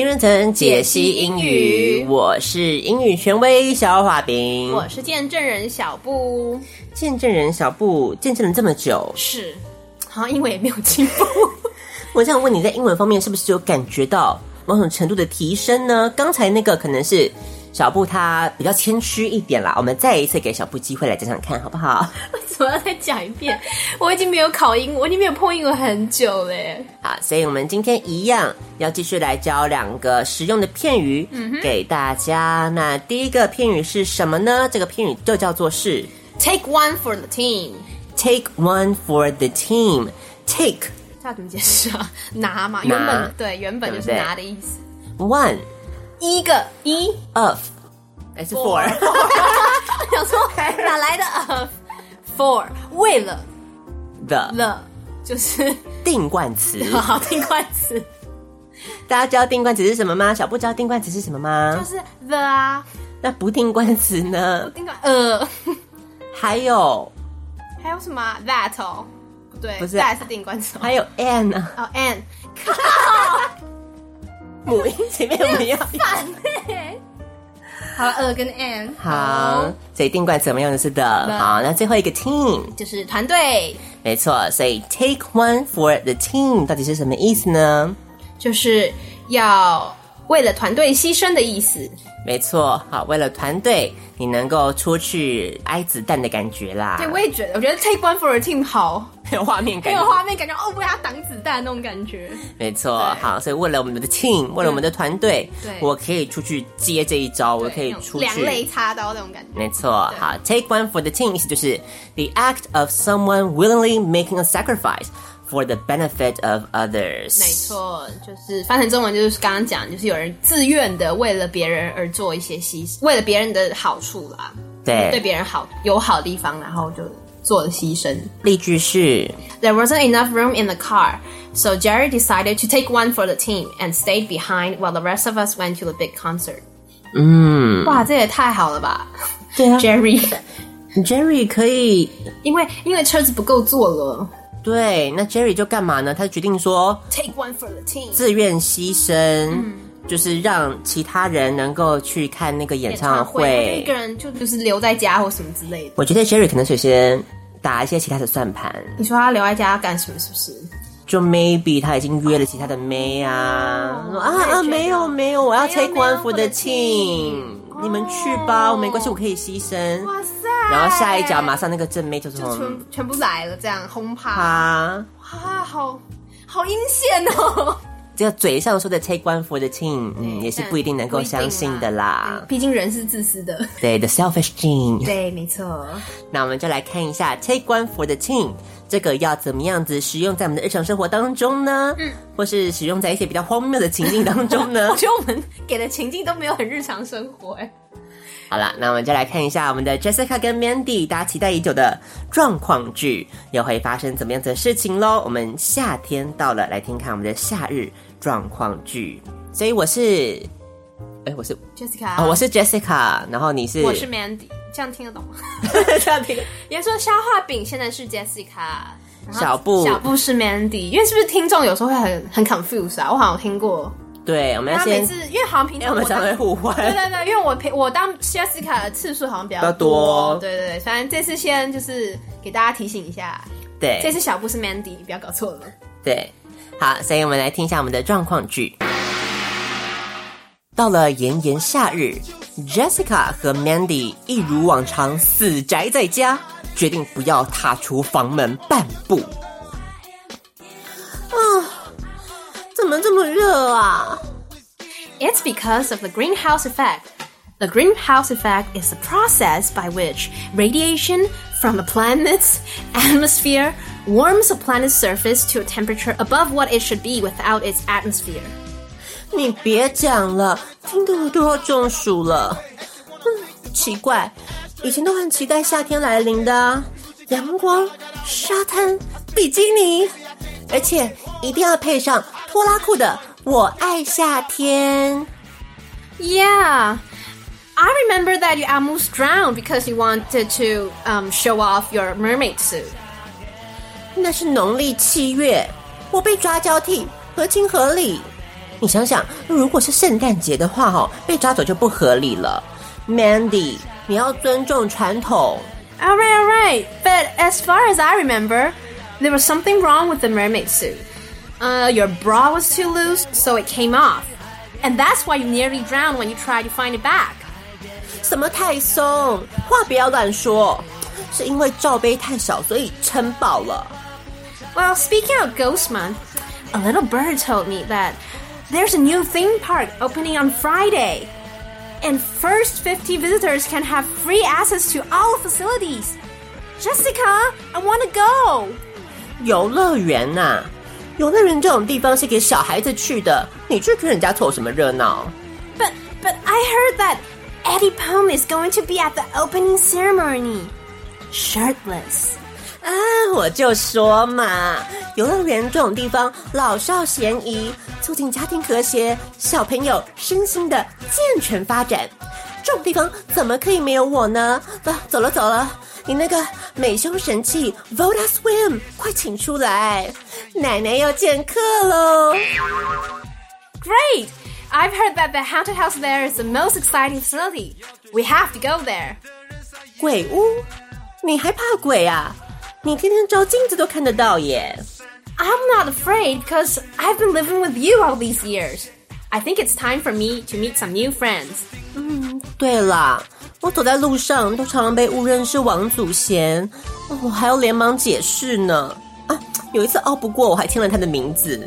青春藤解析英语，我是英语权威小华饼，我是见证人小布。见证人小布见证了这么久，是，好像英文也没有进步。我想问你在英文方面是不是有感觉到某种程度的提升呢？刚才那个可能是。小布他比较谦虚一点啦，我们再一次给小布机会来讲讲看，好不好？为什么要再讲一遍？我已经没有考英，我已经没有碰英文很久嘞。好，所以我们今天一样要继续来教两个实用的片语，给大家。那第一个片语是什么呢？这个片语就叫做是 take one for the team。take one for the team。take，他怎么解释啊？拿嘛，原本对，原本就是拿的意思。one。一个一 of 还是 for？想说哪来的 of？for 为了 the the 就是定冠词，好定冠词。大家知道定冠词是什么吗？小布知道定冠词是什么吗？就是 the 啊。那不定冠词呢？不定冠呃，还有还有什么 that 哦？不对，不是 that 是定冠词。还有 an 呢？哦 an。母音前面我们要？反嘞。好了，呃跟 an。好，所以定冠词怎么用的是的。好，那最后一个 team 就是团队。没错，所以 take one for the team 到底是什么意思呢？就是要为了团队牺牲的意思。没错，好，为了团队，你能够出去挨子弹的感觉啦。对，我也觉得，我觉得 take one for a team 好，很有画面感，很有画面感觉哦，为他挡子弹那种感觉。没错，好，所以为了我们的 team，为了我们的团队，对，我可以出去接这一招，我可以出去两肋插刀那种感觉。没错，好，take one for the team 意思就是 the act of someone willingly making a sacrifice。For the benefit of others，没错，就是翻成中文就是刚刚讲，就是有人自愿的为了别人而做一些牺牲，为了别人的好处啦，对，对别人好有好的地方，然后就做了牺牲。例句是：There wasn't enough room in the car, so Jerry decided to take one for the team and stayed behind while the rest of us went to the big concert。嗯，哇，这也太好了吧？对啊，Jerry，Jerry 可以，因为因为车子不够坐了。 对，那 Jerry 就干嘛呢？他决定说，Take one for the team，自愿牺牲，嗯，就是让其他人能够去看那个演唱会。演唱会一个人就就是留在家或什么之类的。我觉得 Jerry 可能首先打一些其他的算盘。你说他留在家干什么？是不是？就 maybe 他已经约了其他的妹啊？哦、啊啊，没有没有，我要 take one for the team，你们去吧，我没关系，我可以牺牲。哇塞！然后下一脚马上那个正妹就从全全部来了，这样轰趴，哇，好好阴险哦！这个嘴上说的 take one for the team，嗯，也是不一定能够相信的啦。毕竟人是自私的，对，the selfish gene，对，没错。那我们就来看一下 take one for the team 这个要怎么样子使用在我们的日常生活当中呢？嗯，或是使用在一些比较荒谬的情境当中呢？我觉得我们给的情境都没有很日常生活，哎。好了，那我们就来看一下我们的 Jessica 跟 Mandy，大家期待已久的状况剧又会发生怎么样子的事情喽？我们夏天到了，来听看我们的夏日状况剧。所以我是，哎，我是 Jessica，哦，我是 Jessica，然后你是，我是 Mandy，这样听得懂吗？这样听。也说消化饼现在是 Jessica，小布小布是 Mandy，因为是不是听众有时候会很很 confuse 啊？我好像听过。对，我们要先，因为好像平常我们常会互换。对对对，因为我平我当 Jessica 的次数好像比较多。对对对，反正这次先就是给大家提醒一下。对，这次小布是 Mandy，不要搞错了。对，好，所以我们来听一下我们的状况剧。到了炎炎夏日，Jessica 和 Mandy 一如往常死宅在家，决定不要踏出房门半步。么这么热啊？It's because of the greenhouse effect. The greenhouse effect is the process by which radiation from a planet's atmosphere warms a planet's surface to a temperature above what it should be without its atmosphere. 你别讲了，听得我都要中暑了。嗯，奇怪，以前都很期待夏天来临的啊，阳光、沙滩、比基尼，而且一定要配上 拖拉裤的《我爱夏天》。Yeah. I remember that you almost drowned because you wanted to um, show off your mermaid suit. 那是农历七月，我被抓交替，合情合理。你想想，如果是圣诞节的话，哦，被抓走就不合理了。Mandy，你要尊重传统。All right, all right. But as far as I remember, there was something wrong with the mermaid suit. Uh, your bra was too loose, so it came off. And that's why you nearly drowned when you tried to find it back. 什么太松？话不要乱说，是因为罩杯太小，所以撑爆了。Well, speaking of Ghost Month, a little bird told me that there's a new theme park opening on Friday. And first 50 visitors can have free access to all facilities. Jessica, I want to go. 游乐园呐， 游乐园这种地方是给小孩子去的，你去跟人家凑什么热闹？But but I heard that Eddie Pong is going to be at the opening ceremony, shirtless. 啊，我就说嘛，游乐园这种地方老少咸宜，促进家庭和谐，小朋友身心的健全发展。这种地方怎么可以没有我呢？走，走了走了，你那个美胸神器 Voda Swim，快请出来，奶奶要见客喽！Great! I've heard that the haunted house there is the most exciting facility. We have to go there. 鬼屋？你还怕鬼啊？你天天照镜子都看得到耶。I'm not afraid because I've been living with you all these years. I think it's time for me to meet some new friends. 嗯，对啦， 我走在路上都常常被误认是王祖贤，我还要连忙解释呢。啊，有一次拗不过，我还签了他的名字。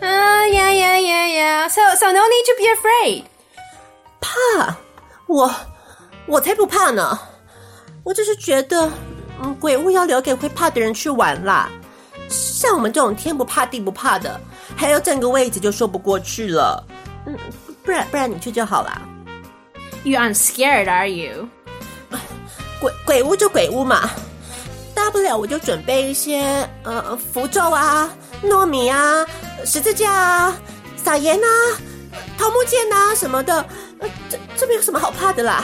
啊呀呀呀呀！So so no need to be afraid. 怕？我我才不怕呢！我只是觉得。嗯，鬼屋要留给会怕的人去玩啦。像我们这种天不怕地不怕的，还要占个位置就说不过去了。嗯，不然不然你去就好啦。You aren't scared, are you？鬼鬼屋就鬼屋嘛，大不了我就准备一些呃符咒啊、糯米啊、十字架啊、撒盐啊、桃木剑啊什么的。呃，这这没有什么好怕的啦。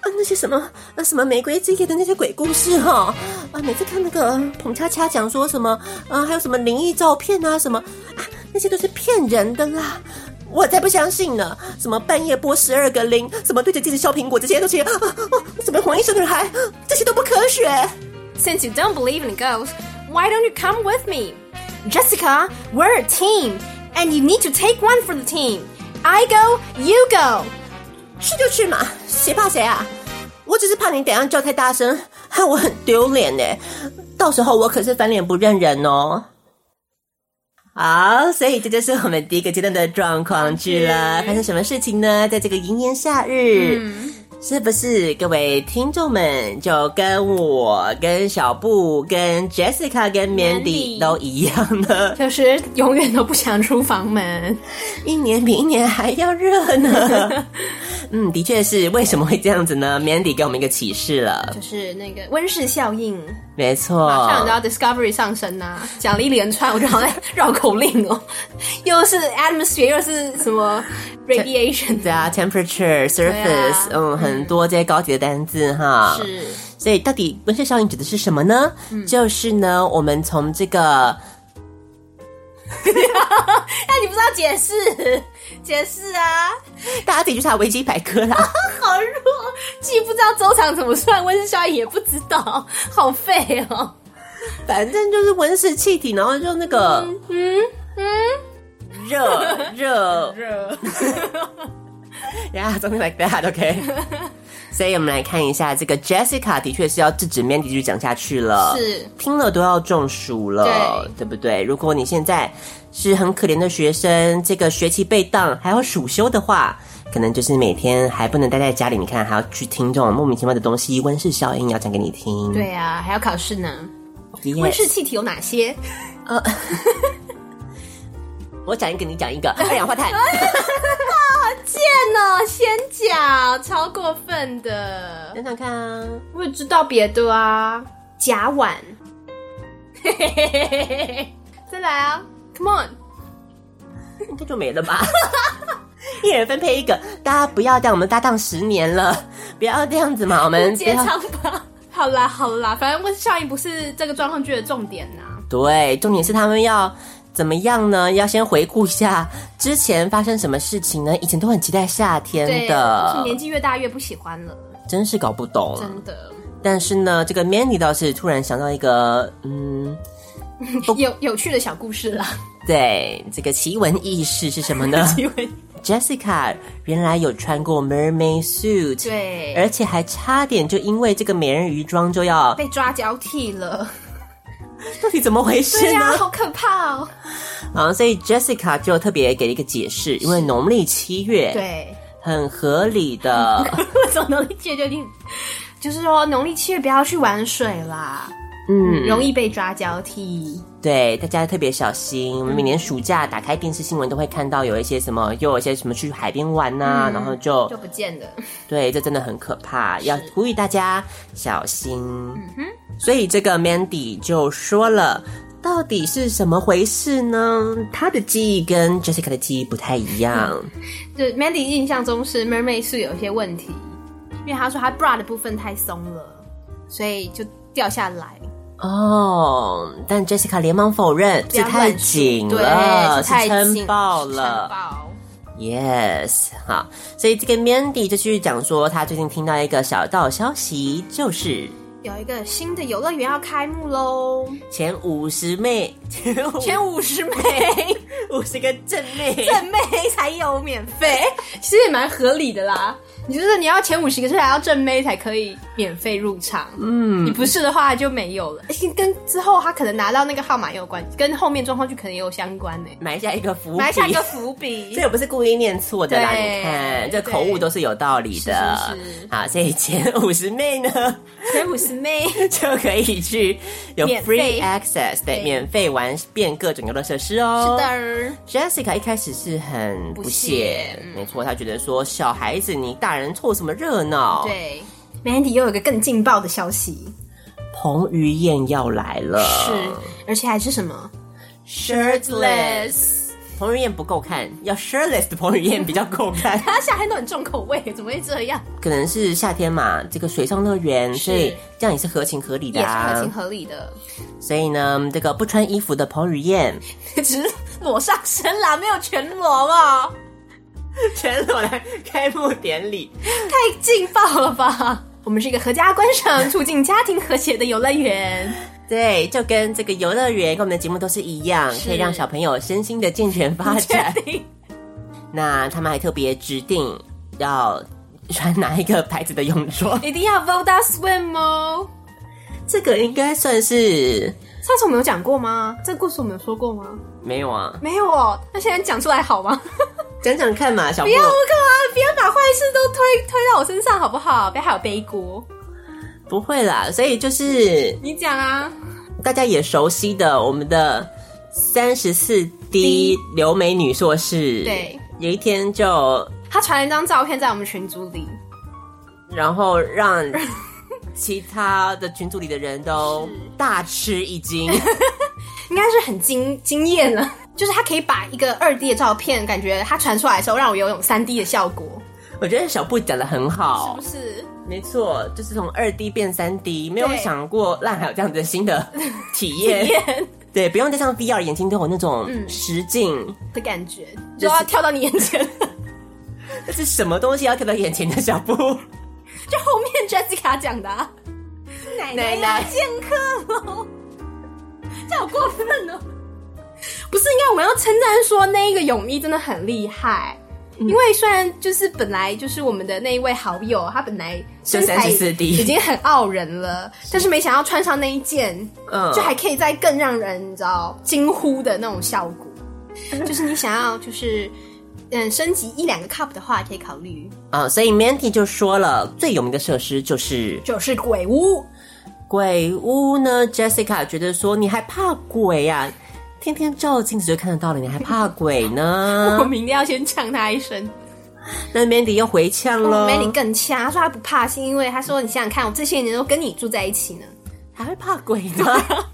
啊，那些什么啊，什么玫瑰之夜的那些鬼故事哈，啊，每次看那个彭恰恰讲说什么，啊，还有什么灵异照片啊，什么啊，那些都是骗人的啦，我才不相信呢。什么半夜拨十二个铃，什么对着镜子削苹果，这些都是啊啊，什么黄医生女孩，这些都不科学。Since you don't believe in ghosts, why don't you come with me, Jessica? We're a team, and you need to take one for the team. I go, you go. 去就去嘛，谁怕谁啊？我只是怕你等下叫太大声，害我很丢脸呢。到时候我可是翻脸不认人哦。好，所以这就是我们第一个阶段的状况剧了。发生什么事情呢？在这个炎炎夏日。嗯是不是各位听众们就跟我、跟小布、跟 Jessica、跟 Mandy 都一样呢？就是永远都不想出房门，一年比一年还要热呢。嗯，的确是，为什么会这样子呢？Mandy 给我们一个启示了，就是那个温室效应。没错，马上你知道 Discovery 上升呐、啊，讲了一连串，我就好像 绕口令哦，又是 atmosphere，又是什么 radiation，对啊，temperature、surface，、啊、嗯，很多这些高级的单字哈。是，所以到底温室效应指的是什么呢？嗯、就是呢，我们从这个，那你不知道解释？解释啊！大家自己去查维基百科啦。好弱，既不知道周长怎么算，温室效应也不知道，好废哦。反正就是温室气体，然后就那个，嗯嗯，热热热，呀，something like that，OK。所以我们来看一下，这个 Jessica 的确是要制止 Mandy 继续讲下去了，是听了都要中暑了，对，对不对？如果你现在是很可怜的学生，这个学期被当还要暑休的话，可能就是每天还不能待在家里，你看还要去听这种莫名其妙的东西，温室效应要讲给你听。对啊，还要考试呢。Yes 温室气体有哪些？呃，我讲一个，你讲一个。二氧化碳。贱哦，先讲，超过分的。想想看啊，我也知道别的啊，甲烷。嘿嘿嘿嘿嘿，再来啊，Come on，应该就没了吧？一人分配一个，大家不要这样，我们搭档十年了，不要这样子嘛，我们接唱吧。好啦好啦，反正温室效应不是这个状况剧的重点呐、啊。对，重点是他们要怎么样呢？要先回顾一下之前发生什么事情呢？以前都很期待夏天的，是年纪越大越不喜欢了，真是搞不懂，真的。但是呢，这个 Mandy 倒是突然想到一个，嗯，有有趣的小故事了。对，这个奇闻异事是什么呢？奇闻。Jessica 原来有穿过 mermaid suit，对，而且还差点就因为这个美人鱼装就要被抓交替了，到底怎么回事呢？对呀，好可怕哦！啊，所以 Jessica 就特别给了一个解释，因为农历七月，对，很合理的。为什么农历七月就一定？就是说农历七月不要去玩水啦。嗯，容易被抓交替。对，大家特别小心。我们每年暑假打开电视新闻都会看到有一些什么，又有一些什么去海边玩呐、啊，嗯、然后就就不见了。对，这真的很可怕，要呼吁大家小心。嗯哼。所以这个 Mandy 就说了，到底是什么回事呢？他的记忆跟 Jessica 的记忆不太一样。嗯、就 Mandy 印象中是 Mermaid 是有一些问题，因为他说他 bra 的部分太松了，所以就掉下来。哦，但 Jessica 连忙否认，是太紧了，是撑爆了。Yes，好，所以这个 Mandy 就继续讲说，他最近听到一个小道消息，就是有一个新的游乐园要开幕喽。前五十妹，前五十妹，五十个正妹，正妹才有免费，其实也蛮合理的啦。你就是你要前五十个是还要正妹才可以免费入场，嗯，你不是的话就没有了。跟之后他可能拿到那个号码也有关，跟后面状况就可能也有相关呢。埋下一个伏笔，埋下一个伏笔，这也不是故意念错的啦。你看这口误都是有道理的。好，所以前五十妹呢，前五十妹 就可以去有 free access，对，免费玩遍各种游乐设施哦。是的，Jessica 一开始是很不屑，没错，他觉得说小孩子你大。大人凑什么热闹？对，Mandy 又有一个更劲爆的消息，彭于晏要来了，是，而且还是什么 shirtless。彭于晏不够看，要 shirtless 的彭于晏比较够看。他夏天都很重口味，怎么会这样？可能是夏天嘛，这个水上乐园，所以这样也是合情合理的啊，也是合情合理的。所以呢，这个不穿衣服的彭于晏 只是裸上身啦，没有全裸嘛。全裸来开幕典礼，太劲爆了吧！我们是一个合家观赏、促进家庭和谐的游乐园。对，就跟这个游乐园跟我们的节目都是一样，可以让小朋友身心的健全发展。那他们还特别指定要穿哪一个牌子的泳装？一定要 Voda Swim 哦。这个应该算是上次我们有讲过吗？这个故事我们有说过吗？没有啊，没有哦。那现在讲出来好吗？讲讲看嘛，小不要我干嘛？不要把坏事都推推到我身上，好不好？不要还有背锅。不会啦，所以就是你讲啊，大家也熟悉的我们的三十四 D 留美女硕士，对，有一天就她传了一张照片在我们群组里，然后让其他的群组里的人都大吃一惊，应该是很惊惊艳了。就是他可以把一个二 D 的照片，感觉他传出来的时候，让我有种三 D 的效果。我觉得小布讲的很好，是不是？没错，就是从二 D 变三 D，没有想过让还有这样子的新的体验。体验对，不用戴上 VR 眼镜都有那种实境的感觉，就要跳到你眼前。这是什么东西要跳到眼前的小布？就后面 Jessica 讲的、啊，奶奶要见客喽，这好过分哦。不是，应该我们要称赞说那一个泳衣真的很厉害，嗯、因为虽然就是本来就是我们的那一位好友，他本来身材已经很傲人了，但是没想到穿上那一件，嗯，就还可以再更让人你知道惊呼的那种效果，就是你想要就是嗯升级一两个 cup 的话，可以考虑。啊、哦，所以 Mandy 就说了，最有名的设施就是就是鬼屋。鬼屋呢，Jessica 觉得说，你还怕鬼呀、啊？天天照镜子就看得到了，你还怕鬼呢？我明天要先呛他一声。那 Mandy 又回呛了、oh,，Mandy 更呛，他说他不怕，是因为他说你想想看，我这些年都跟你住在一起呢，还会怕鬼呢？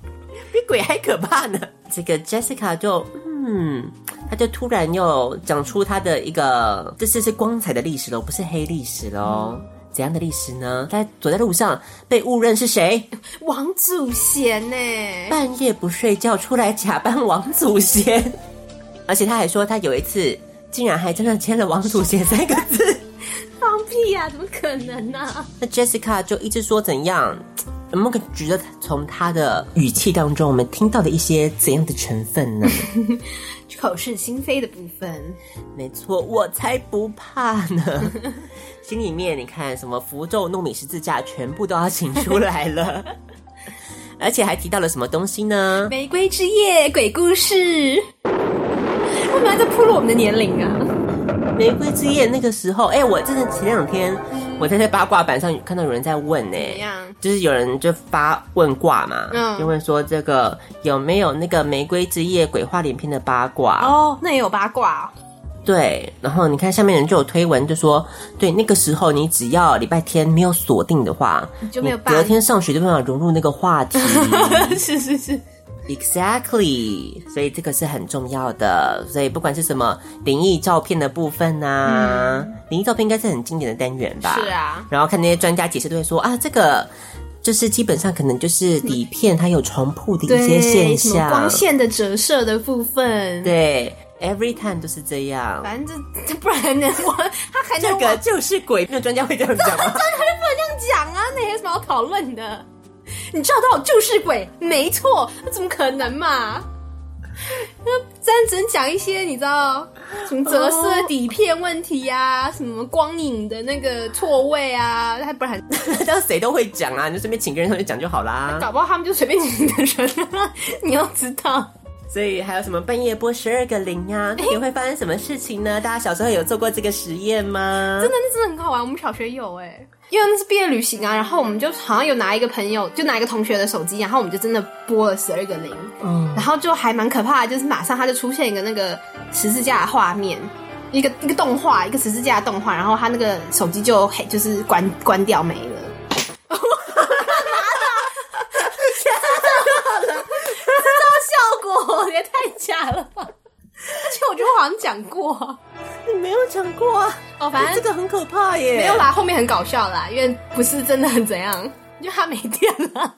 比鬼还可怕呢。这个 Jessica 就嗯，他就突然又讲出他的一个，这次是光彩的历史喽，不是黑历史喽。嗯怎样的历史呢？他走在路上被误认是谁？王祖贤呢？半夜不睡觉出来假扮王祖贤，而且他还说他有一次竟然还真的签了王祖贤三个字。放屁呀、啊！怎么可能呢、啊？那 Jessica 就一直说怎样？我们可觉得从他的语气当中，我们听到的一些怎样的成分呢？口是心非的部分，没错，我才不怕呢。心里面你看，什么符咒、糯米、十字架，全部都要请出来了，而且还提到了什么东西呢？玫瑰之夜鬼故事，为什么还在暴露我们的年龄啊？玫瑰之夜那个时候，哎、欸，我真的前两天。我在这八卦版上看到有人在问呢、欸，就是有人就发问卦嘛，嗯，就问说这个有没有那个玫瑰之夜鬼话连篇的八卦？哦，那也有八卦、哦，对，然后你看下面人就有推文就说，对，那个时候你只要礼拜天没有锁定的话，你就没有办隔天上学就没法融入那个话题，是 是是。Exactly，所以这个是很重要的。所以不管是什么灵异照片的部分啊，灵、嗯、异照片应该是很经典的单元吧？是啊。然后看那些专家解释都会说啊，这个就是基本上可能就是底片它有重铺的一些现象，光线的折射的部分。对，Every time 都是这样。反正这这不然呢？我他还能这个就是鬼，那专家会这样讲吗？专家就不能这样讲啊！那有什么好讨论的？你照到就是鬼，没错，那怎么可能嘛？那真真讲一些你知道什么折射底片问题呀、啊，oh. 什么光影的那个错位啊，还不然 谁都会讲啊，你就随便请个人上去讲就好啦。搞不好他们就随便请个人，你要知道。所以还有什么半夜拨十二个零呀？那也会发生什么事情呢？大家小时候有做过这个实验吗？真的，那真的很好玩。我们小学有哎、欸。因为那是毕业旅行啊，然后我们就好像有拿一个朋友，就拿一个同学的手机，然后我们就真的拨了十二个零，嗯，然后就还蛮可怕的，就是马上它就出现一个那个十字架的画面，一个一个动画，一个十字架的动画，然后他那个手机就嘿，就是关关掉没了。哈哈哈哈哈！假的，效果也太假了吧！而且我觉得我好像讲过。你没有讲过啊？哦，反正这个很可怕耶。没有啦，后面很搞笑啦，因为不是真的很怎样，因为他没电了。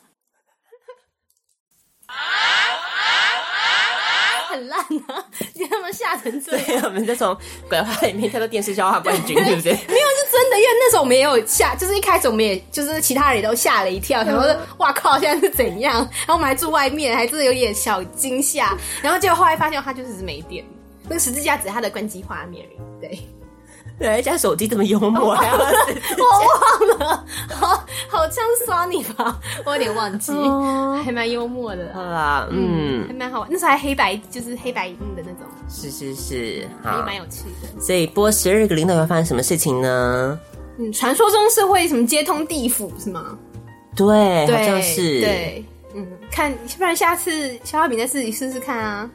很烂啊！你他妈吓成这样。我们就从鬼话里面跳到电视笑话冠军，对不对？没有是真的，因为那时候我们也有吓，就是一开始我们也就是其他人也都吓了一跳，想说哇靠，现在是怎样？然后我们还住外面，还真的有点小惊吓。然后结果后来发现他就是没电。那个十字架只是他的关机画面，对，对，人家手机这么幽默，啊，我忘了，好好像刷你吧，我有点忘记，还蛮幽默的，好啦，嗯，还蛮好玩，那时候还黑白，就是黑白荧幕的那种，是是是，还蛮有趣的。所以播十二个铃，会发生什么事情呢？嗯，传说中是会什么接通地府是吗？对，好像是，对，嗯，看，不然下次消化饼再自己试试看啊。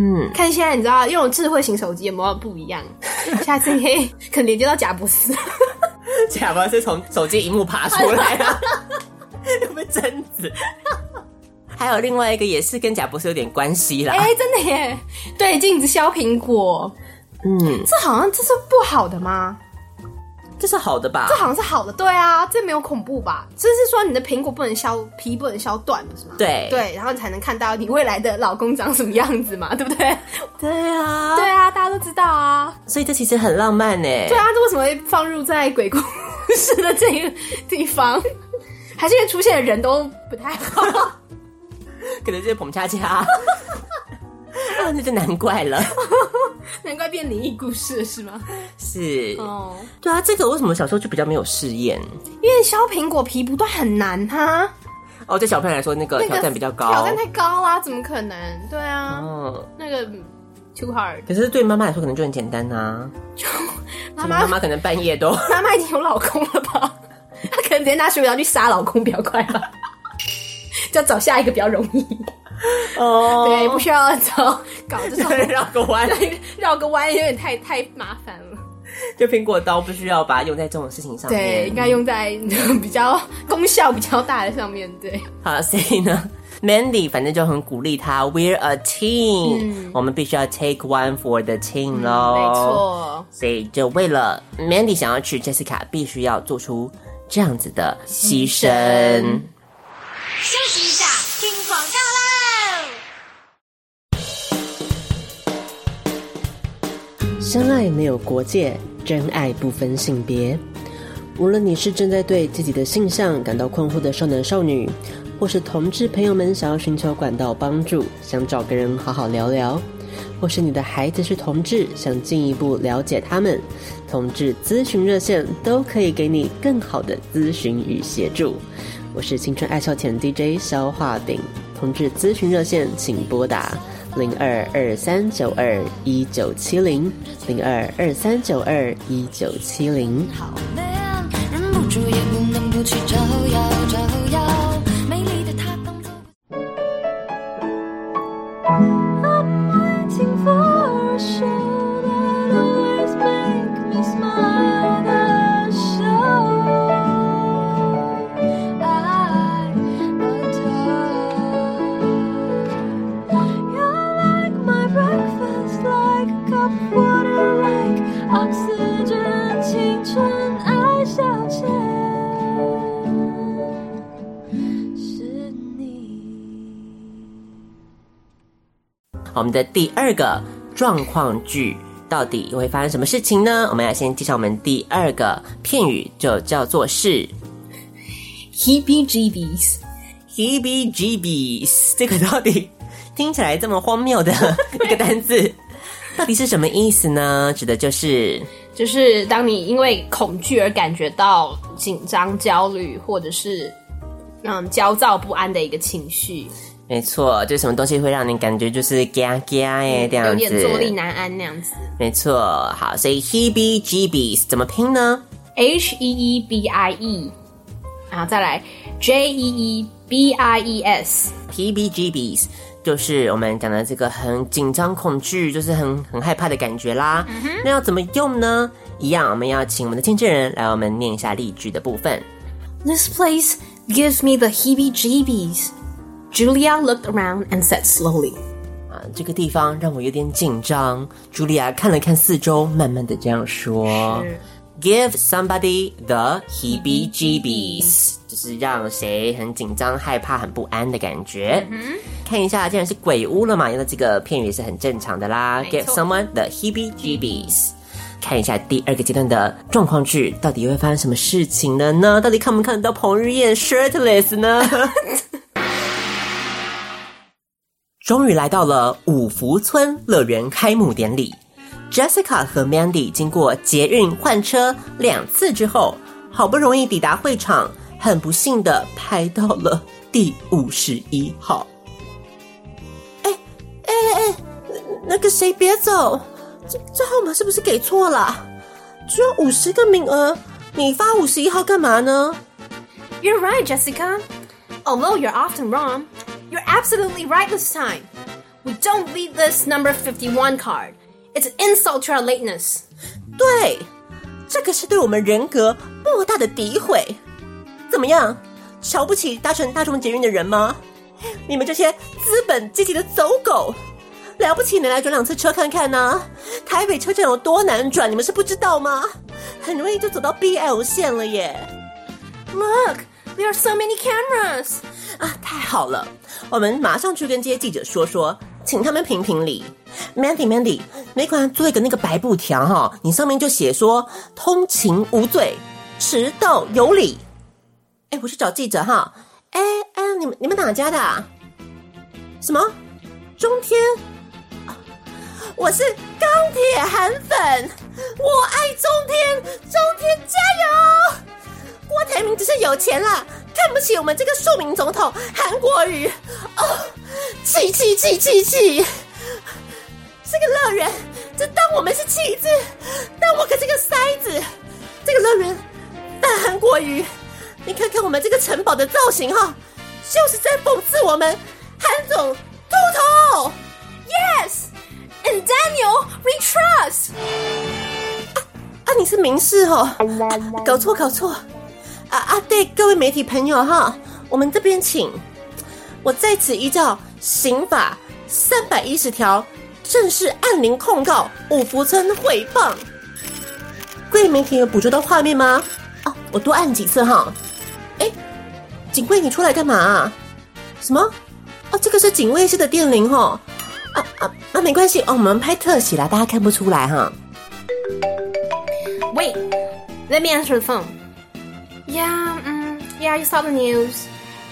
嗯，看现在你知道用智慧型手机有没有不一样？下次可以可能连接到贾博士，贾博士从手机荧幕爬出来了，有没有贞子？还有另外一个也是跟贾博士有点关系啦。哎、欸，真的耶！对，镜子削苹果，嗯，这好像这是不好的吗？这是好的吧？这好像是好的，对啊，这没有恐怖吧？就是说你的苹果不能削皮，不能削断，不是吗？对对，然后你才能看到你未来的老公长什么样子嘛，对不对？对啊，对啊，大家都知道啊。所以这其实很浪漫呢。对啊，这为什么会放入在鬼故事的这个地方？还是因为出现的人都不太好？可能就是彭恰恰。啊，那就难怪了，难怪变灵异故事了是吗？是哦，对啊，这个为什么小时候就比较没有试验？因为削苹果皮不断很难哈。哦，对小朋友来说，那个挑战比较高，挑战太高啦，怎么可能？对啊，哦，那个 too hard。可是对妈妈来说可能就很简单啊。妈妈妈妈可能半夜都妈妈已经有老公了吧？她可能直接拿水果刀去杀老公比较快吧？就要找下一个比较容易。哦，对，不需要找搞这种 绕个弯，绕个弯有点太太麻烦了。就苹果刀不需要把它用在这种事情上面，对，应该用在比较功效比较大的上面对。好，所以呢，Mandy 反正就很鼓励他，We're a team，、嗯、我们必须要 take one for the team 咯、嗯。没错，所以就为了 Mandy 想要去 Jessica，必须要做出这样子的牺牲。休相爱没有国界，真爱不分性别。无论你是正在对自己的性向感到困惑的少男少女，或是同志朋友们想要寻求管道帮助，想找个人好好聊聊；或是你的孩子是同志，想进一步了解他们，同志咨询热线都可以给你更好的咨询与协助。我是青春爱消遣 DJ 肖化饼，同志咨询热线请拨打零二二三九二一九七零零二二三九二一九七零。我们的第二个状况句到底会发生什么事情呢？我们要先介绍我们第二个片语，就叫做是 “heebie-jeebies”。heebie-jeebies 这个到底听起来这么荒谬的 一个单字，到底是什么意思呢？指的就是，就是当你因为恐惧而感觉到紧张、焦虑，或者是嗯焦躁不安的一个情绪。没错，就什么东西会让你感觉就是嘎嘎哎，这样子，有点坐立难安那样子。没错，好，所以 heebie-jeebies 怎么拼呢？H E E B I E，然后再来 J E E B I E S。heebie-jeebies 就是我们讲的这个很紧张、恐惧，就是很很害怕的感觉啦。嗯，那要怎么用呢？一样，我们要请我们的见证人来，我们念一下例句的部分。This place gives me the heebie-jeebies. Julia looked around and said slowly. 啊，这个地方让我有点紧张。Julia 看了看四周，慢慢的这样说：“Give somebody the heebie-jeebies，就是让谁很紧张、害怕、很不安的感觉。Mm -hmm. 看一下，既然是鬼屋了嘛，因为这个片语也是很正常的啦。Give someone the heebie-jeebies。看一下第二个阶段的状况剧，到底会发生什么事情了呢？到底看不看得到彭于晏 shirtless 呢？ 终于来到了五福村乐园开幕典礼，Jessica 和 Mandy 经过捷运换车两次之后，好不容易抵达会场，很不幸的排到了第五十一号。哎哎哎，那个谁别走，这这号码是不是给错了？只有五十个名额，你发五十一号干嘛呢？You're right, Jessica. Although you're often wrong. You're absolutely right this time. We don't leave this number 51 card. It's an insult to our lateness. 对，这个是对我们人格莫大的诋毁。怎么样？瞧不起搭乘大众捷运的人吗？你们这些资本阶级的走狗，了不起，你来转两次车看看呢、啊？台北车站有多难转，你们是不知道吗？很容易就走到 BL 线了耶。Look, there are so many cameras. 啊，太好了！我们马上去跟这些记者说说，请他们评评理。Mandy，Mandy，没管做一个那个白布条哈，你上面就写说通勤无罪，迟到有理。哎，我去找记者哈。哎哎，你们你们哪家的啊？什么？中天？我是钢铁韩粉，我爱中天，中天加油！郭台铭只是有钱啦。看不起我们这个庶民总统韩国瑜哦，气气气气气！这个乐园，这当我们是棋子，但我可是个筛子。这个乐园大汗过于，你看看我们这个城堡的造型哈，就是在讽刺我们韩总秃头。Yes，and Daniel we trust。啊啊，你是明示哦，搞错搞错。啊啊，对各位媒体朋友哈，我们这边请，我在此依照刑法三百一十条。正式按铃控告五福村诽谤。贵媒体有捕捉到画面吗？啊，我多按几次哈。哎，警卫，你出来干嘛啊？什么？哦，这个是警卫室的电铃哈。啊啊啊，没关系哦，我们拍特写啦，大家看不出来哈。Wait, let me answer the phone. Yeah, um, yeah, you saw the news.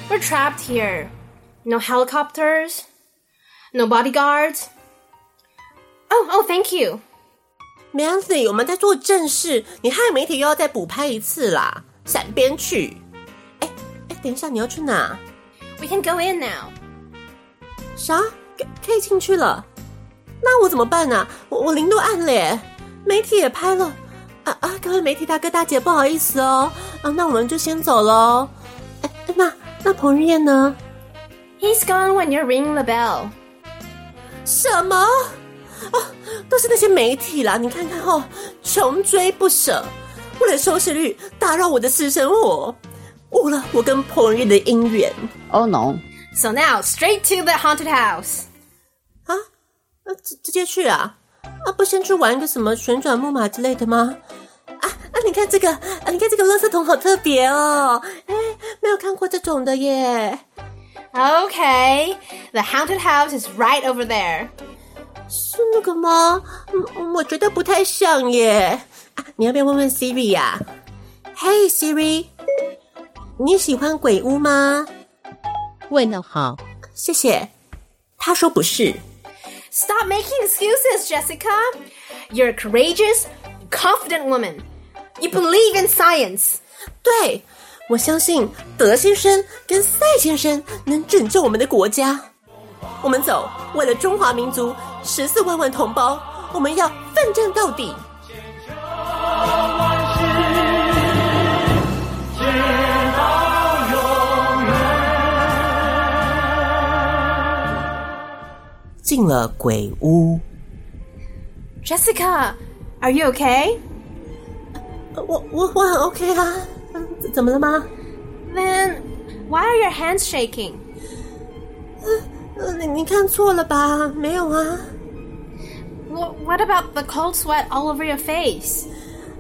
We're trapped here. No helicopters, no bodyguards. Oh, oh, thank you, Mandy。我们在做正事，你害媒体又要再补拍一次啦，闪边去！哎哎，等一下，你要去哪？We can go in now。啥？可以进去了？那我怎么办呢、啊？我我铃都按了耶，媒体也拍了。 啊啊，各位媒体大哥大姐，不好意思哦。啊，那我们就先走喽。哎，那那彭于晏呢？He's gone when you're ringing the bell。什么？哦，都是那些媒体啦！你看看哦，穷追不舍，为了收视率打扰我的私生活，误了我跟彭于晏的姻缘。Oh no! So now straight to the haunted house 啊？那直直接去啊？啊，不先去玩个什么旋转木马之类的吗？啊啊！你看这个，啊，你看这个垃圾桶好特别哦！哎，没有看过这种的耶。Okay, the haunted house is right over there. 是那个吗？嗯，我觉得不太像耶。啊，你要不要问问 Siri 呀？Hey Siri，你喜欢鬼屋吗？问的好，谢谢。他说不是。Stop making excuses, Jessica. You're a courageous, confident woman. You believe in science. 对，我相信德先生跟赛先生能拯救我们的国家。我们走，为了中华民族。十四万万同胞，我们要奋战到底！ 进了鬼屋，Jessica，Are you okay？我我我很 OK 啊，怎么了吗？Then why are your hands shaking？你你看错了吧？没有啊。What about the cold sweat all over your face?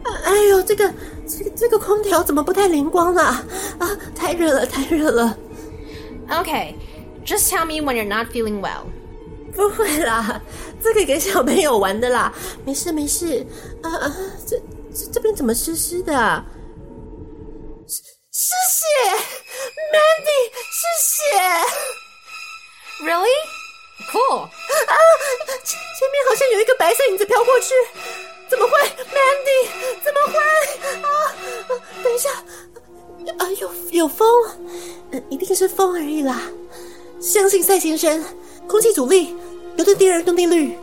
哎呦，这个这个这个空调怎么不太灵光了？啊，太热了，太热了。Okay, just tell me when you're not feeling well. 不会啦，这个给小朋友玩的啦，没事没事。啊啊，这这这边怎么湿湿的啊？是是血，Mandy 是血。Really? Cool 啊！前前面好像有一个白色影子飘过去，怎么会？Mandy，怎么会？啊啊！等一下，啊，有有风，嗯，一定是风而已啦。相信赛先生，空气阻力，牛顿第二动定律，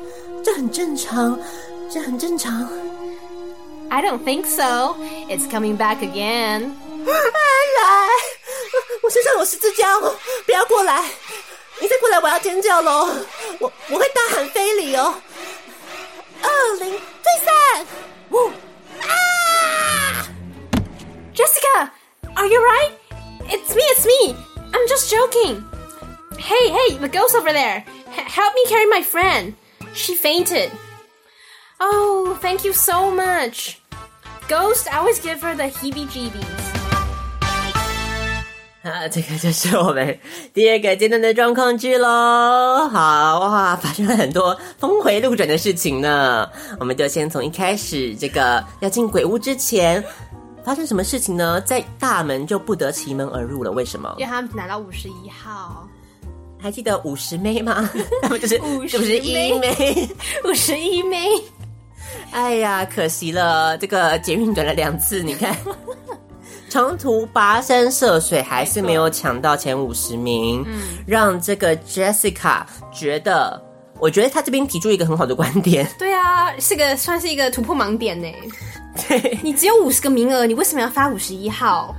这很正常，这很正常。I don't think so. It's coming back again. 来 来，我身上有十字架，不要过来。你再过来，我要尖叫喽！我我会大喊非礼哦！二零 Hey, hey, the ghost over there. H help me carry my friend. She fainted. Oh, thank you so much. Ghost, I always give her the heebie-jeebies. 啊，这个就是我们第二个阶段的状况剧喽。好哇，发生了很多峰回路转的事情呢。我们就先从一开始，这个要进鬼屋之前发生什么事情呢？在大门就不得其门而入了，为什么？因为他们拿到五十一号， 还记得五十妹吗？他 们就是 五十一妹，五十一妹。哎呀，可惜了，这个捷运转了两次，你看。长途跋山涉水，还是没有抢到前五十名，嗯，让这个 Jessica 觉得我觉得他这边提出一个很好的观点，对啊，是个算是一个突破盲点呢。对，你只有五十个名额，你为什么要发五十一号？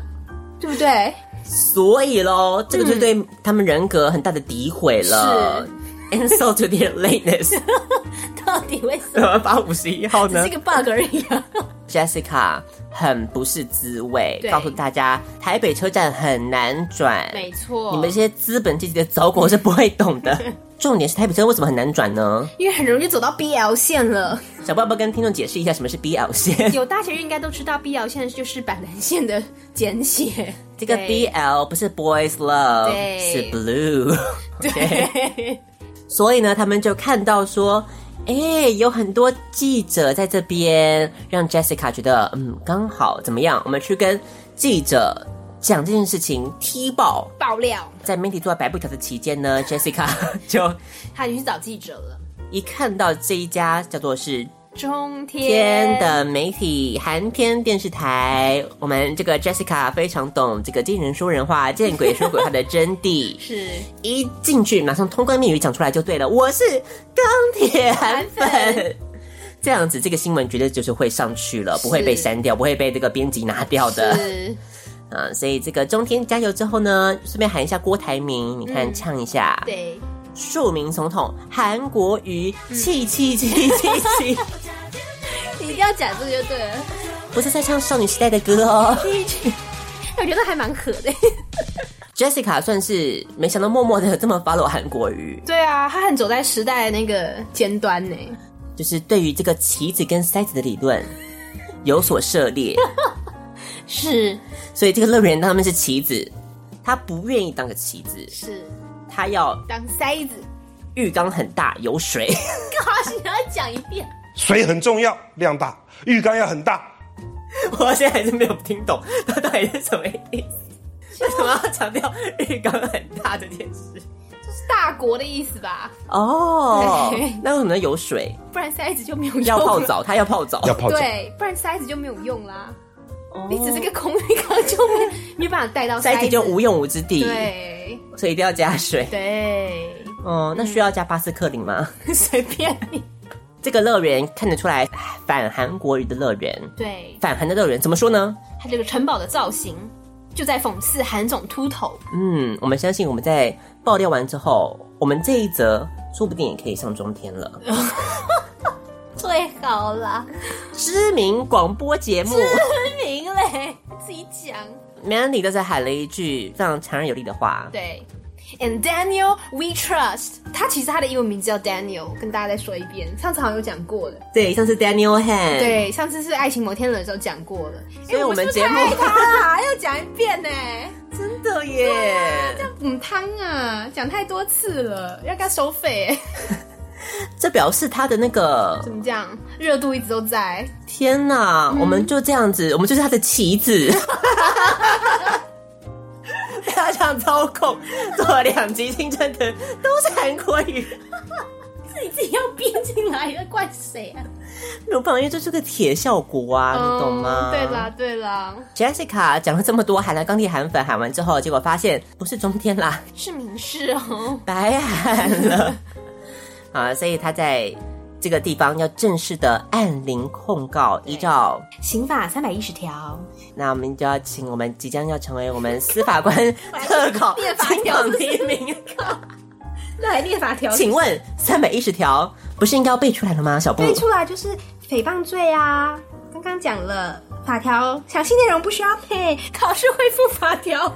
对不对？所以喽，这个就对他们人格很大的诋毁了。是，insult to their lateness。到底为什么八五十一号呢？只是一个 bug 而已啊。Jessica 很不是滋味，告诉大家台北车站很难转。没错，你们这些资本阶级的走狗是不会懂的。重点是台北车为什么很难转呢？因为很容易走到 BL 线了。小爸爸跟听众解释一下什么是 BL 线？有大学人应该都知道，BL 线就是板南线的简写。这个 BL 不是 Boys Love，是 Blue。对。所以呢，他们就看到说，哎，有很多记者在这边，让 Jessica 觉得，嗯，刚好怎么样？我们去跟记者讲这件事情，踢爆爆料。在 Mandy 做白布条的期间呢，Jessica 就他已经去找记者了。一看到这一家叫做是。中天，的媒体韩天电视台，我们这个 Jessica 非常懂这个见人说人话，见鬼说鬼话的真谛。是一进去马上通关密语讲出来就对了，我是钢铁 韩粉。韩粉这样子，这个新闻绝对就是会上去了，不会被删掉，不会被这个编辑拿掉的。是啊，所以这个中天加油之后呢，顺便喊一下郭台铭，你看、嗯、唱一下。对。庶民总统韩国瑜，气气气气气！你一定要讲这个就对了，不是在唱少女时代的歌哦。我觉得还蛮可的。Jessica 算是没想到默默的这么 follow 韩国瑜。对啊，他很走在时代的那个尖端呢。就是对于这个棋子跟塞子的理论有所涉猎。是，所以这个乐园他们是棋子，他不愿意当个棋子。是。他要当塞子，浴缸很大，有水。干嘛？你要讲一遍？水很重要，量大，浴缸要很大。我现在还是没有听懂，他到底是什么意思？为什么要强调浴缸很大这件事？这是大国的意思吧？哦，那为什么要有水？不然塞子就没有用。要泡澡，他要泡澡，要泡澡。对，不然塞子就没有用啦。哦，你只是个空浴缸，就没没办法带到塞子，就无用武之地。对。所以一定要加水。对，哦，那需要加巴斯克林吗？随便你。这个乐园看得出来反韩国语的乐园。对，反韩的乐园怎么说呢？它这个城堡的造型就在讽刺韩总秃头。嗯，我们相信我们在爆料完之后，我们这一则说不定也可以上中天了。最好啦，知名广播节目，知名嘞，自己讲。Mandy 都在喊了一句非常强而有力的话。对，And Daniel we trust。他其实他的英文名字叫 Daniel，跟大家再说一遍。上次好像有讲过了。对，上次 Daniel Han。对，上次是爱情摩天轮的时候讲过了。所以我们节目爱他要讲一遍呢，真的耶。这样母汤啊，讲太多次了，要给他收费。这表示他的那个怎么讲，热度一直都在。天哪，嗯、我们就这样子，我们就是他的棋子。被他这样操控，做了两集青春的都是韩国语。自己自己要编进来的，怪谁啊？没有办法，因为这是个铁效果啊，嗯、你懂吗？对啦，对啦。Jessica 讲了这么多，喊了钢铁韩粉，喊完之后，结果发现不是中天啦，是明世哦，白喊了。啊，所以他在这个地方要正式的按铃控告，依照刑法三百一十条。那我们就要请我们即将要成为我们司法官 特考念法条提名，来念法条。请问三百一十条不是应该要背出来了吗？小布背出来就是诽谤罪啊！刚刚讲了法条，详细内容不需要背，考试会附法条。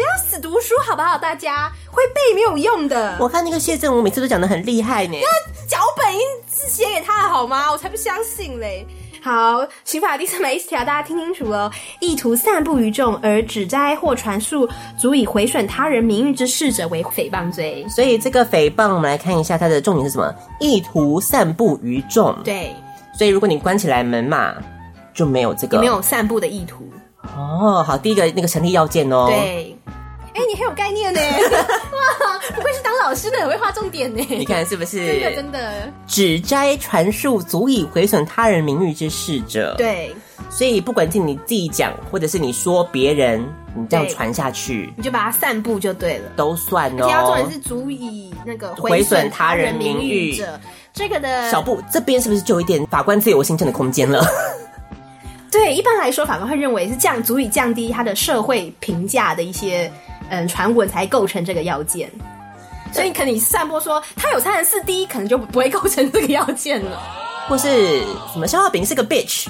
不要死读书好不好？大家会背没有用的。我看那个谢振武每次都讲的很厉害呢。那脚本应是写给他的好吗？我才不相信嘞。好，刑法第三百一十条，大家听清楚哦。意图散布于众而指摘或传述足以毁损他人名誉之事者为诽谤罪。所以这个诽谤，我们来看一下它的重点是什么？意图散布于众。对。所以如果你关起来门嘛，就没有这个，没有散布的意图。哦，好，第一个那个成立要件哦。对，哎，你很有概念呢。哇，不愧是当老师的，很会画重点呢。你看是不是？真的真的。指摘传述足以毁损他人名誉之事者，对。所以不管是你自己讲，或者是你说别人，你这样传下去，你就把它散布就对了，都算哦。第二重点是足以那个毁损他人名誉者，这个的小布这边是不是就有一点法官自由心证的空间了？对，一般来说，法官会认为是降足以降低他的社会评价的一些嗯传闻才构成这个要件。所以，可能你散播说他有三十四 D，可能就不会构成这个要件了。或是什么消化饼是个 bitch，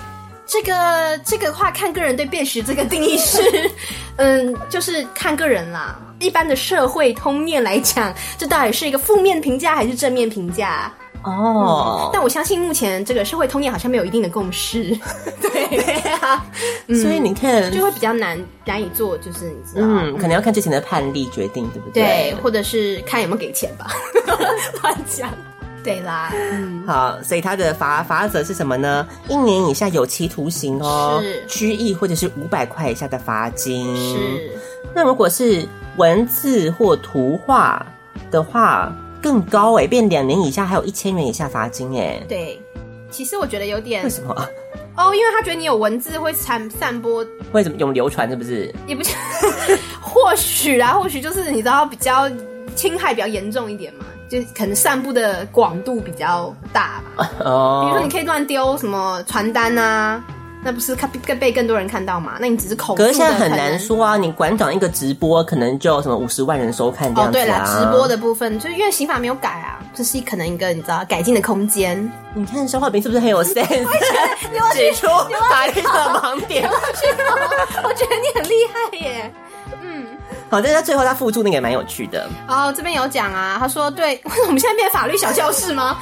这个这个话看个人对 bitch 这个定义是，嗯，就是看个人啦。一般的社会通念来讲，这到底是一个负面评价还是正面评价？哦、嗯，但我相信目前这个社会通念好像没有一定的共识。对对啊，所以你看就会比较难难以做，就是你知道，嗯，可能要看之前的判例决定，对不对？对，或者是看有没有给钱吧。乱讲。对啦，嗯，好，所以他的罚罚则是什么呢？一年以下有期徒刑哦，是拘役或者是五百块以下的罚金。是，那如果是文字或图画的话。更高哎，变两年以下，还有一千元以下罚金哎。对，其实我觉得有点为什么？哦，因为他觉得你有文字会散散播，为什么用流传？是不是？也不是，或许啦，或许就是你知道比较侵害比较严重一点嘛，就可能散布的广度比较大吧。哦，比如说你可以乱丢什么传单啊。那不是看更被更多人看到嘛？那你只是口。可是现在很难说啊！你馆长一个直播，可能就什么五十万人收看这样子啊。哦，对了，直播的部分，就是因为刑法没有改啊，这是可能一个你知道改进的空间。你看消化饼是不是很有 sense？指出法律的盲点。我觉得你很厉害耶。嗯，好，但是他最后他附注那个也蛮有趣的。哦，这边有讲啊，他说对，我们现在变法律小教室吗？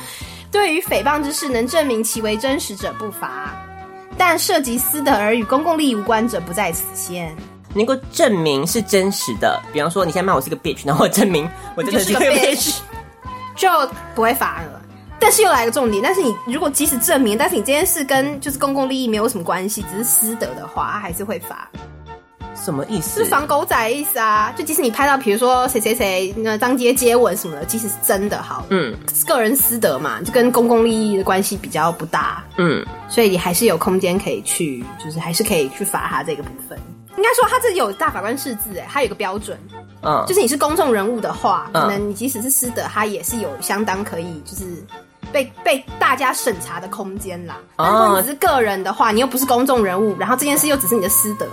对于诽谤之事，能证明其为真实者不罚。但涉及私德而与公共利益无关者不在此限。能够证明是真实的，比方说你现在骂我是个 bitch，然后我证明我真的是个 bitch，就不会罚了。但是又来个重点，但是你如果即使证明，但是你这件事跟就是公共利益没有什么关系，只是私德的话，还是会罚。什么意思？是防狗仔的意思啊！就即使你拍到，比如说谁谁谁那张街接吻什么的，即使是真的好，嗯，个人私德嘛，就跟公共利益的关系比较不大，嗯，所以你还是有空间可以去，就是还是可以去罚他这个部分。应该说他这里有大法官释字，哎，他有个标准，嗯，就是你是公众人物的话，可能你即使是私德，他也是有相当可以就是被被大家审查的空间啦。但如果你是个人的话，你又不是公众人物，然后这件事又只是你的私德。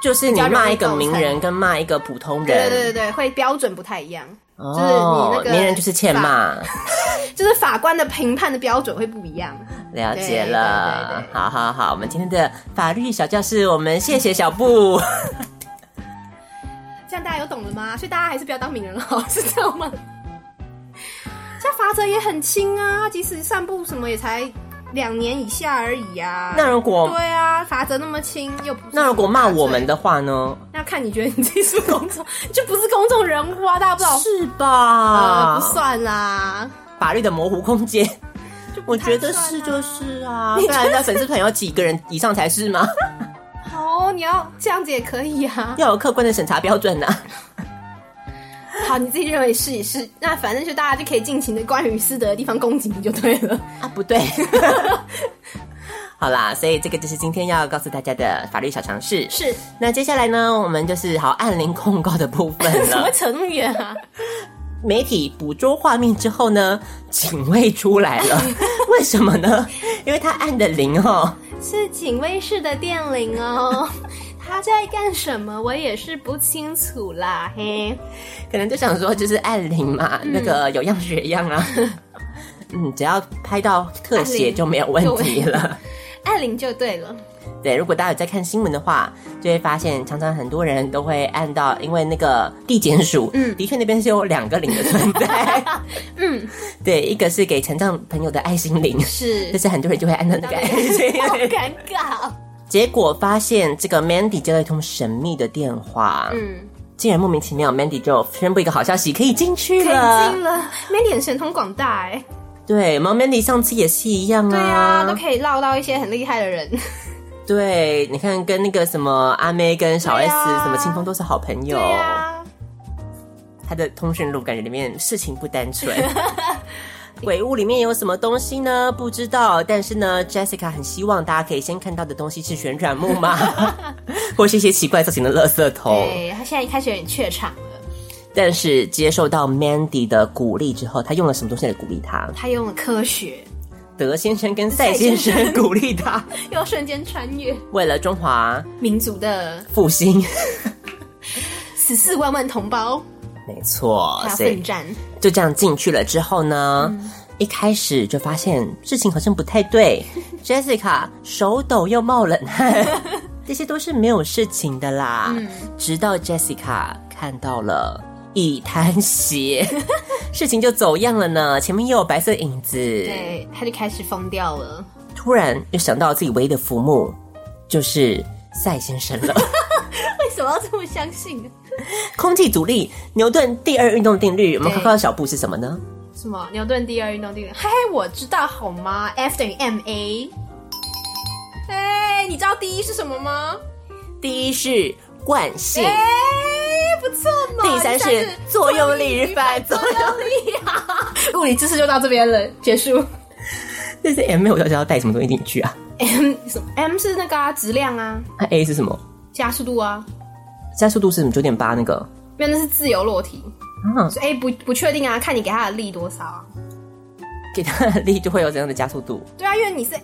就是你骂一个名人跟骂一个普通人，对对对对，会标准不太一样。哦，就是你那个名人就是欠骂，就是法官的评判的标准会不一样。了解了，好好好，我们今天的法律小教室，我们谢谢小布。这样大家有懂了吗？所以大家还是不要当名人了，是这样吗？像罚则也很轻啊，即使散步什么也才。两年以下而已啊！那如果对啊，罚则那么轻，又不是那如果骂我们的话呢？那看你觉得你自己是公众，就不是公众人物啊？大家不知道是吧？呃，不算啦，法律的模糊空间，我觉得是就是啊。不然在粉丝团要几个人以上才是吗？哦，你要这样子也可以啊，要有客观的审查标准呢、啊。好，你自己认为是也是，那反正就大家就可以尽情的关于私德的地方攻击你就对了啊，不对，好啦，所以这个就是今天要告诉大家的法律小常识。是，那接下来呢，我们就是好按铃控告的部分了。怎么扯那么远啊？媒体捕捉画面之后呢，警卫出来了，为什么呢？因为他按的铃哦，是警卫室的电铃哦。他在干什么？我也是不清楚啦，嘿，可能就想说就是按铃嘛，嗯、那个有样学样啊，嗯，只要拍到特写就没有问题了，按铃就对了。对，如果大家有在看新闻的话，就会发现常常很多人都会按到，因为那个地检署，嗯，的确那边是有两个零的存在，嗯，对，一个是给残障朋友的爱心零，是，就是很多人就会按到那个爱心，好尴尬。结果发现这个 Mandy 接了一通神秘的电话，嗯，竟然莫名其妙，Mandy 就宣布一个好消息，可以进去了，可以进了。Mandy 很神通广大哎，对，然后 Mandy 上次也是一样啊，对啊，都可以绕到一些很厉害的人。对，你看跟那个什么阿妹跟小 S、啊、什么清风都是好朋友，对啊，他的通讯录感觉里面事情不单纯。鬼屋里面有什么东西呢？不知道。但是呢，Jessica 很希望大家可以先看到的东西是旋转木马，或是一些奇怪造型的垃圾桶。对，他现在一开始有点怯场了。但是接受到 Mandy 的鼓励之后，他用了什么东西来鼓励他？他用了科学。德先生跟赛先生鼓励他，要瞬间穿越，为了中华民族的复兴，十四万万同胞。没错，所以，就这样进去了之后呢，嗯、一开始就发现事情好像不太对。Jessica 手抖又冒冷汗，这些都是没有事情的啦。嗯、直到 Jessica 看到了一滩血，事情就走样了呢。前面又有白色影子，对，他就开始疯掉了。突然又想到自己唯一的浮木就是赛先生了。为什么要这么相信？空气阻力，牛顿第二运动定律。我们看到的小布是什么呢？什么？牛顿第二运动定律？嘿嘿，我知道好吗？F 等于 ma。哎，你知道第一是什么吗？第一是惯性。哎，不错嘛。第三是作用力与反作用力。物理知识就到这边了，结束。这是 m，我到底要带什么东西进去啊？m 什么？m 是那个啊，质量啊。那 a 是什么？加速度啊。加速度是什么？九点八那个？没有，那是自由落体。嗯，所以不不确定啊，看你给他的力多少啊。给他的力就会有怎样的加速度？对啊，因为你是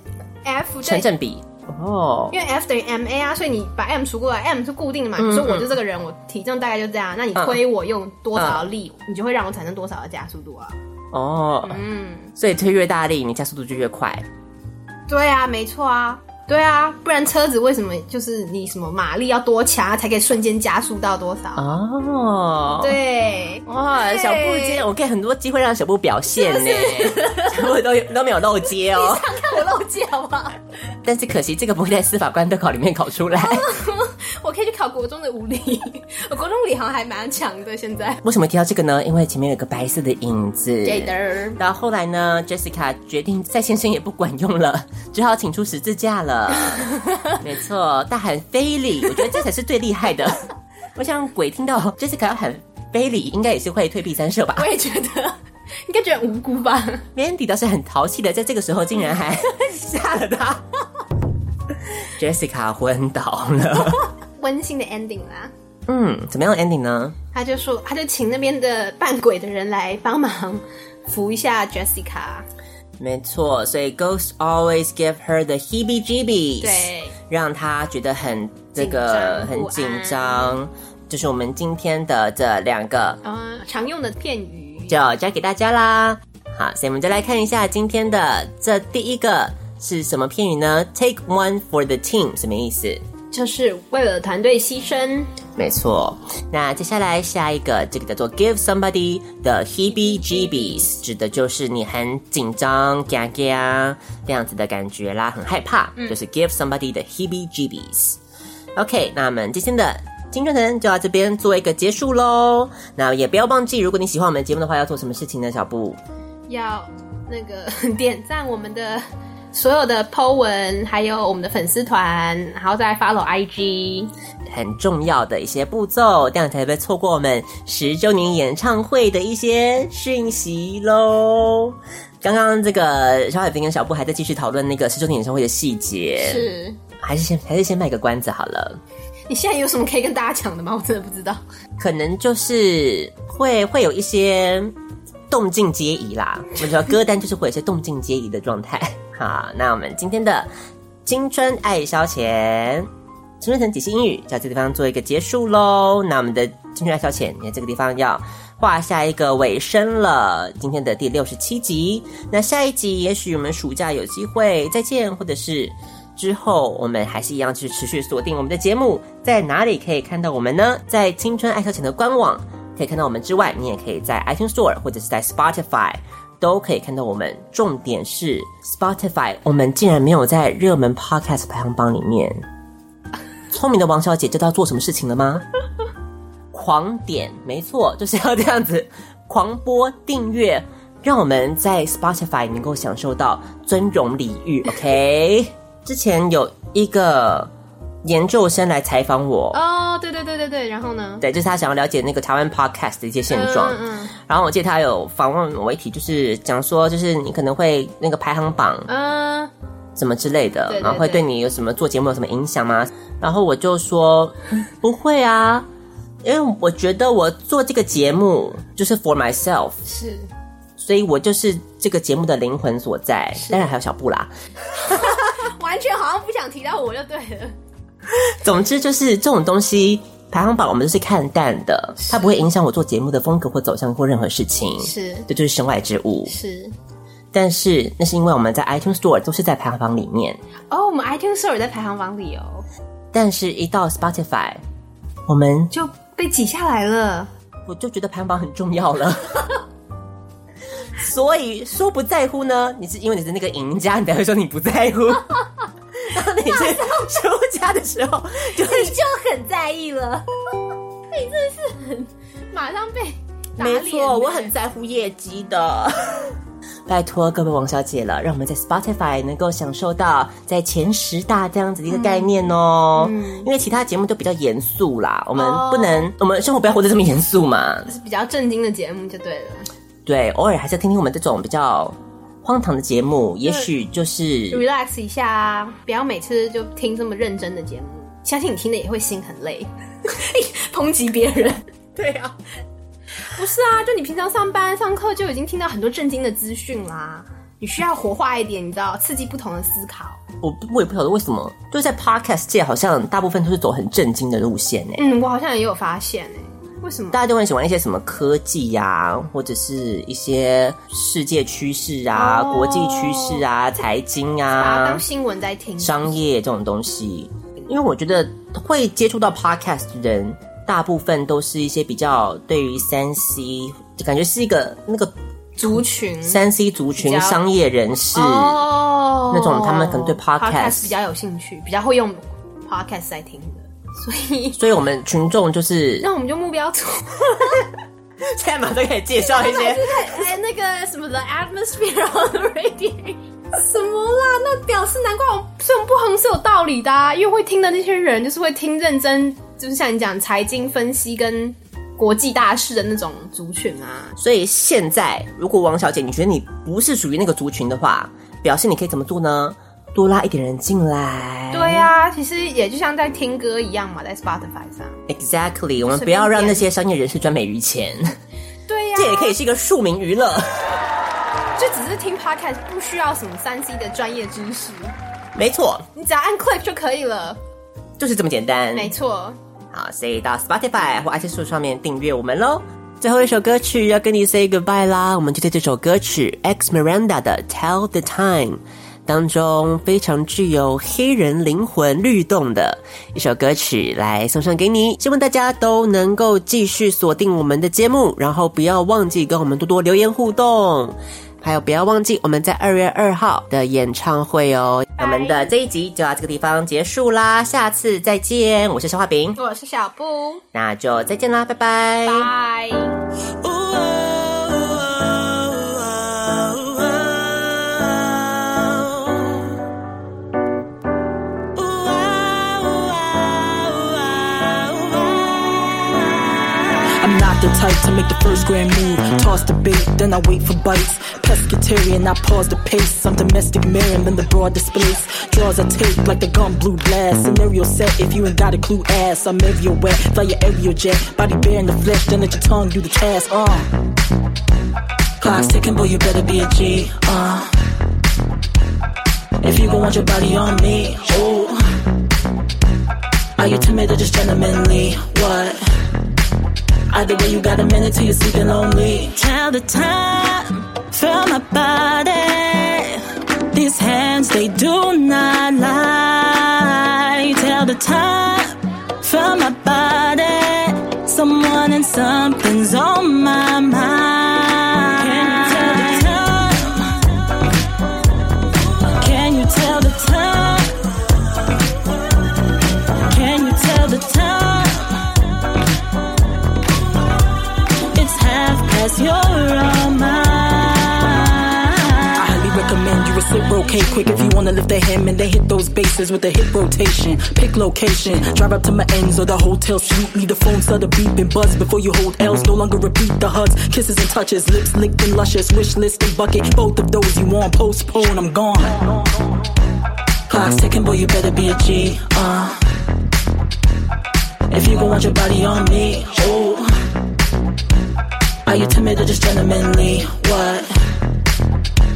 F 成正比哦。因为 F 等于 ma 啊，所以你把 m 除过来，m 是固定的嘛。你说我就这个人，我体重大概就这样，那你推我用多少的力，你就会让我产生多少的加速度啊。哦，嗯，所以推越大力，你加速度就越快。对啊，没错啊。对啊，不然车子为什么就是你什么马力要多强才可以瞬间加速到多少？哦，对，哇，小布今天我给很多机会让小布表现呢，小布都都没有漏接哦。你想看我漏接好不好？但是可惜这个不会在司法官的考里面考出来。国中的物理，我 国中物理好像还蛮强的。现在为什么提到这个呢？因为前面有个白色的影子。对的。到后来呢，Jessica 决定赛先生也不管用了，只好请出十字架了。没错，大喊非礼，我觉得这才是最厉害的。我想鬼听到 Jessica 要喊非礼，应该也是会退避三舍吧？我也觉得，应该觉得无辜吧。Mandy 倒是很淘气的，在这个时候竟然还吓了他。Jessica 昏倒了，温馨的 ending 啦。嗯，怎么样 ending 呢？他就说，他就请那边的扮鬼的人来帮忙扶一下 Jessica。没错，所以 Ghost always give her the heebie-jeebies，对，让她觉得很这个很紧张。就是我们今天的这两个嗯常用的片语，就教给大家啦。好，所以我们就来看一下今天的这第一个是什么片语呢？Take one for the team，什么意思？就是为了团队牺牲，没错。那接下来下一个，这个叫做 give somebody the heebie-jeebies，指的就是你很紧张、嘎嘎这样子的感觉啦，很害怕，嗯、就是 give somebody the heebie-jeebies。OK，那我们今天的青春藤就到这边做一个结束喽。那也不要忘记，如果你喜欢我们的节目的话，要做什么事情呢？小布要那个 点赞我们的。所有的 po 文，还有我们的粉丝团，然后再 follow IG，很重要的一些步骤，这样才不会错过我们十周年演唱会的一些讯息喽。刚刚这个小海平跟小布还在继续讨论那个十周年演唱会的细节，是还是先还是先卖个关子好了。你现在有什么可以跟大家讲的吗？我真的不知道，可能就是会会有一些动静皆宜啦。我觉得歌单就是会有些动静皆宜的状态。好，那我们今天的青春爱消遣，青春藤解析英语，在这地方做一个结束喽。那我们的青春爱消遣，你看这个地方要画下一个尾声了。今天的第六十七集，那下一集也许我们暑假有机会再见，或者是之后我们还是一样去持续锁定我们的节目，在哪里可以看到我们呢？在青春爱消遣的官网可以看到我们之外，你也可以在 iTunes Store 或者是在 Spotify。都可以看到我们，重点是 Spotify，我们竟然没有在热门 Podcast 排行榜里面。聪明的王小姐知道做什么事情了吗？狂点，没错，就是要这样子，狂播订阅，让我们在 Spotify 能够享受到尊荣礼遇。OK，之前有一个研究生来采访我。哦，对对对对对，然后呢？对，就是他想要了解那个台湾 podcast 的一些现状。嗯，嗯，然后我记得他有访问我一题，就是讲说，就是你可能会那个排行榜，嗯，什么之类的，然后会对你有什么做节目有什么影响吗？然后我就说不会啊，因为我觉得我做这个节目就是 for myself，是，所以我就是这个节目的灵魂所在。当然还有小布啦，完全好像不想提到我就对了。总之就是这种东西排行榜，我们都是看淡的，它不会影响我做节目的风格或走向或任何事情。是，这就是身外之物。是，但是那是因为我们在 iTunes Store 都是在排行榜里面。哦，我们 iTunes Store 在排行榜里哦。但是，一到 Spotify，我们就被挤下来了。我就觉得排行榜很重要了。所以说不在乎呢？你是因为你是那个赢家，你才会说你不在乎。当你是输家的时候，就你就很在意了。你真的是很马上被。没错，我很在乎业绩的。拜托各位王小姐了，让我们在 Spotify 能够享受到在前十大这样子的一个概念哦。嗯，因为其他节目都比较严肃啦，我们不能，哦、我们生活不要活得这么严肃嘛。是比较正经的节目就对了。对，偶尔还是要听听我们这种比较。荒唐的节目，也许就是 relax 一下啊，不要每次就听这么认真的节目。相信你听的也会心很累，抨击别人。对啊，不是啊，就你平常上班上课就已经听到很多震惊的资讯啦。你需要活化一点，你知道，刺激不同的思考。我我也不晓得为什么，就在 podcast 界，好像大部分都是走很震惊的路线呢。嗯，我好像也有发现呢。为什么大家都很喜欢一些什么科技呀、啊，或者是一些世界趋势啊、哦、国际趋势啊、财经啊，当新闻在听商业这种东西？因为我觉得会接触到 podcast 的人，大部分都是一些比较对于三 C，就感觉是一个那个族群，三 C 族群商业人士哦，那种他们可能对 podcast, podcast 比较有兴趣，比较会用 podcast 在听。所以，所以我们群众就是，那我们就目标组，现在马上可以介绍一些，哎，那个什么的 atmosphere on the radio，什么啦？那表示难怪我这种不红是有道理的，啊，因为会听的那些人就是会听认真，就是像你讲财经分析跟国际大事的那种族群啊。所以现在，如果王小姐你觉得你不是属于那个族群的话，表示你可以怎么做呢？多拉一点人进来。对呀、啊，其实也就像在听歌一样嘛，在 Spotify 上。Exactly，我们不要让那些商业人士赚美于钱。对呀、啊，这也可以是一个庶民娱乐。就只是听 Podcast，不需要什么三 C 的专业知识。没错，你只要按 Click 就可以了，就是这么简单。没错。好，所以到 Spotify 或 iTunes 上面订阅我们喽。最后一首歌曲要跟你 say goodbye 啦，我们就在这首歌曲 X Miranda 的 Tell the Time。当中非常具有黑人灵魂律动的一首歌曲来送上给你，希望大家都能够继续锁定我们的节目，然后不要忘记跟我们多多留言互动，还有不要忘记我们在二月二号的演唱会哦。我们的这一集就到这个地方结束啦，下次再见，我是消化饼，我是小布，那就再见啦，拜拜，拜。The type to make the first grand move, toss the bait, then I wait for bites. Pescatarian, I pause the pace. I'm domestic Miriam in the broad displays. Draws I take like the gun blue blast. Scenario set if you ain't got a clue. Ass, I'm everywhere, fly your aerial jet. Body bare in the flesh, then let your tongue do the task. Uh. Clock's ticking, boy, you better be a G. Uh. If you gon' want your body on me, oh. Are you timid or just gentlemanly? What? Either way, you got a minute till you're sleeping lonely. Tell the time, feel my body. These hands, they do not lie. Tell the time, feel my body. Someone and something's on my mind. Okay, quick if you wanna lift the hem and then hit those bases with a hip rotation. Pick location, drive up to my ends or the hotel suite. Leave the phone start to beep and buzz before you hold L's. No longer repeat the hugs, kisses and touches, lips licked and luscious. Wish list and bucket, both of those you want. Postpone, I'm gone. Clock's ticking, boy, you better be a G. Uh. If you gon' want your body on me, oh. You timid or just gentlemanly? What?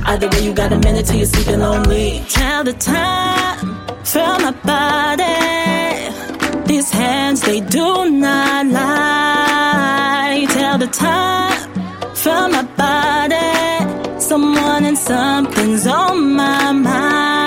Either way, you got a minute till you're sleeping lonely. Tell the time, feel my body. These hands, they do not lie. Tell the time, feel my body. Someone and something's on my mind.